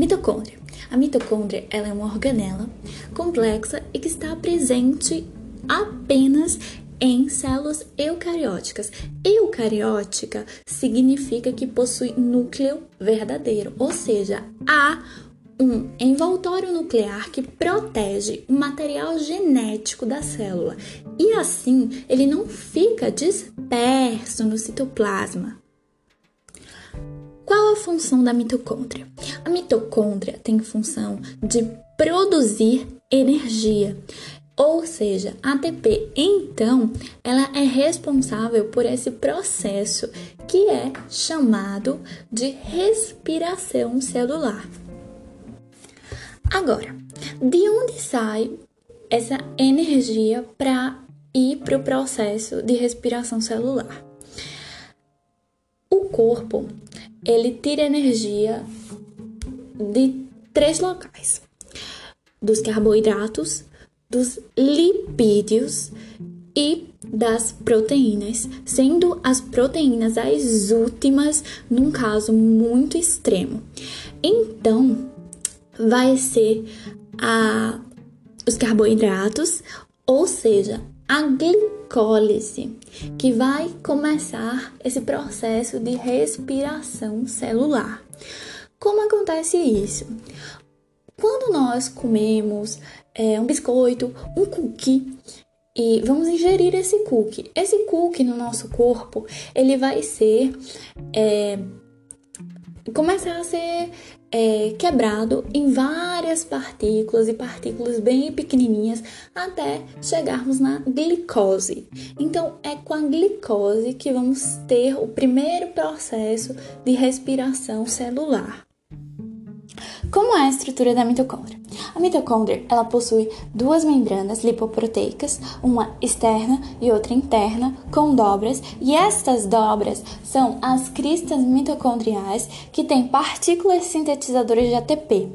Mitocôndria. A mitocôndria ela é uma organela complexa e que está presente apenas em células eucarióticas. Eucariótica significa que possui núcleo verdadeiro, ou seja, há um envoltório nuclear que protege o material genético da célula e assim ele não fica disperso no citoplasma. Qual a função da mitocôndria? A mitocôndria tem função de produzir energia, ou seja, ATP. Então, ela é responsável por esse processo que é chamado de respiração celular. Agora, de onde sai essa energia para ir para o processo de respiração celular? O corpo ele tira energia de três locais: dos carboidratos, dos lipídios e das proteínas, sendo as proteínas as últimas num caso muito extremo. Então, vai ser a, os carboidratos, ou seja, a glicólise, que vai começar esse processo de respiração celular. Como acontece isso? Quando nós comemos é, um biscoito, um cookie, e vamos ingerir esse cookie. Esse cookie no nosso corpo, ele vai ser é, começar a ser é, quebrado em várias partículas e partículas bem pequenininhas até chegarmos na glicose. Então, é com a glicose que vamos ter o primeiro processo de respiração celular. Como é a estrutura da mitocôndria? A mitocôndria ela possui duas membranas lipoproteicas, uma externa e outra interna, com dobras, e estas dobras são as cristas mitocondriais que têm partículas sintetizadoras de ATP.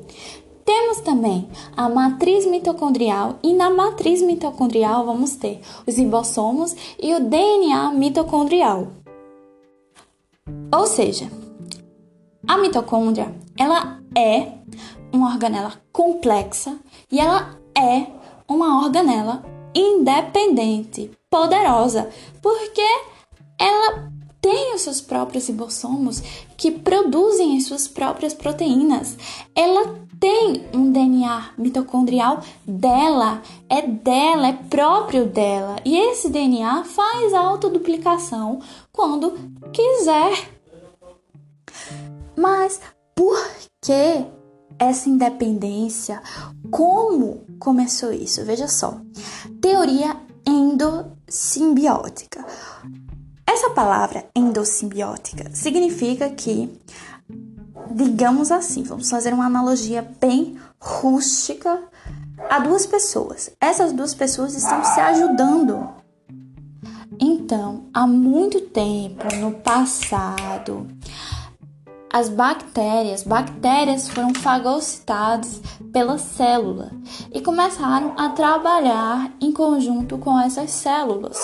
Temos também a matriz mitocondrial e na matriz mitocondrial vamos ter os ribossomos e o DNA mitocondrial. Ou seja, a mitocôndria ela é uma organela complexa e ela é uma organela independente, poderosa, porque ela tem os seus próprios ribossomos que produzem as suas próprias proteínas. Ela tem um DNA mitocondrial dela, é dela, é próprio dela. E esse DNA faz autoduplicação quando quiser. Mas por que essa independência? Como começou isso? Veja só. Teoria endossimbiótica. Essa palavra endossimbiótica significa que, digamos assim, vamos fazer uma analogia bem rústica a duas pessoas. Essas duas pessoas estão se ajudando. Então, há muito tempo no passado, as bactérias, bactérias foram fagocitadas pela célula e começaram a trabalhar em conjunto com essas células.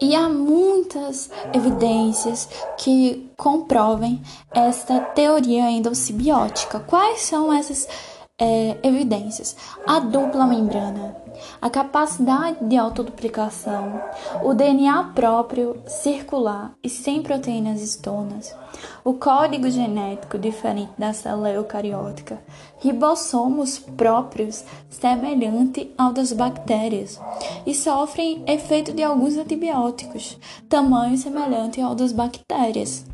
E há muitas evidências que comprovem esta teoria endossimbiótica. Quais são essas é, evidências? A dupla membrana, a capacidade de autoduplicação, o DNA próprio circular e sem proteínas estonas, o código genético diferente da célula eucariótica, ribossomos próprios semelhante ao das bactérias e sofrem efeito de alguns antibióticos, tamanho semelhante ao das bactérias.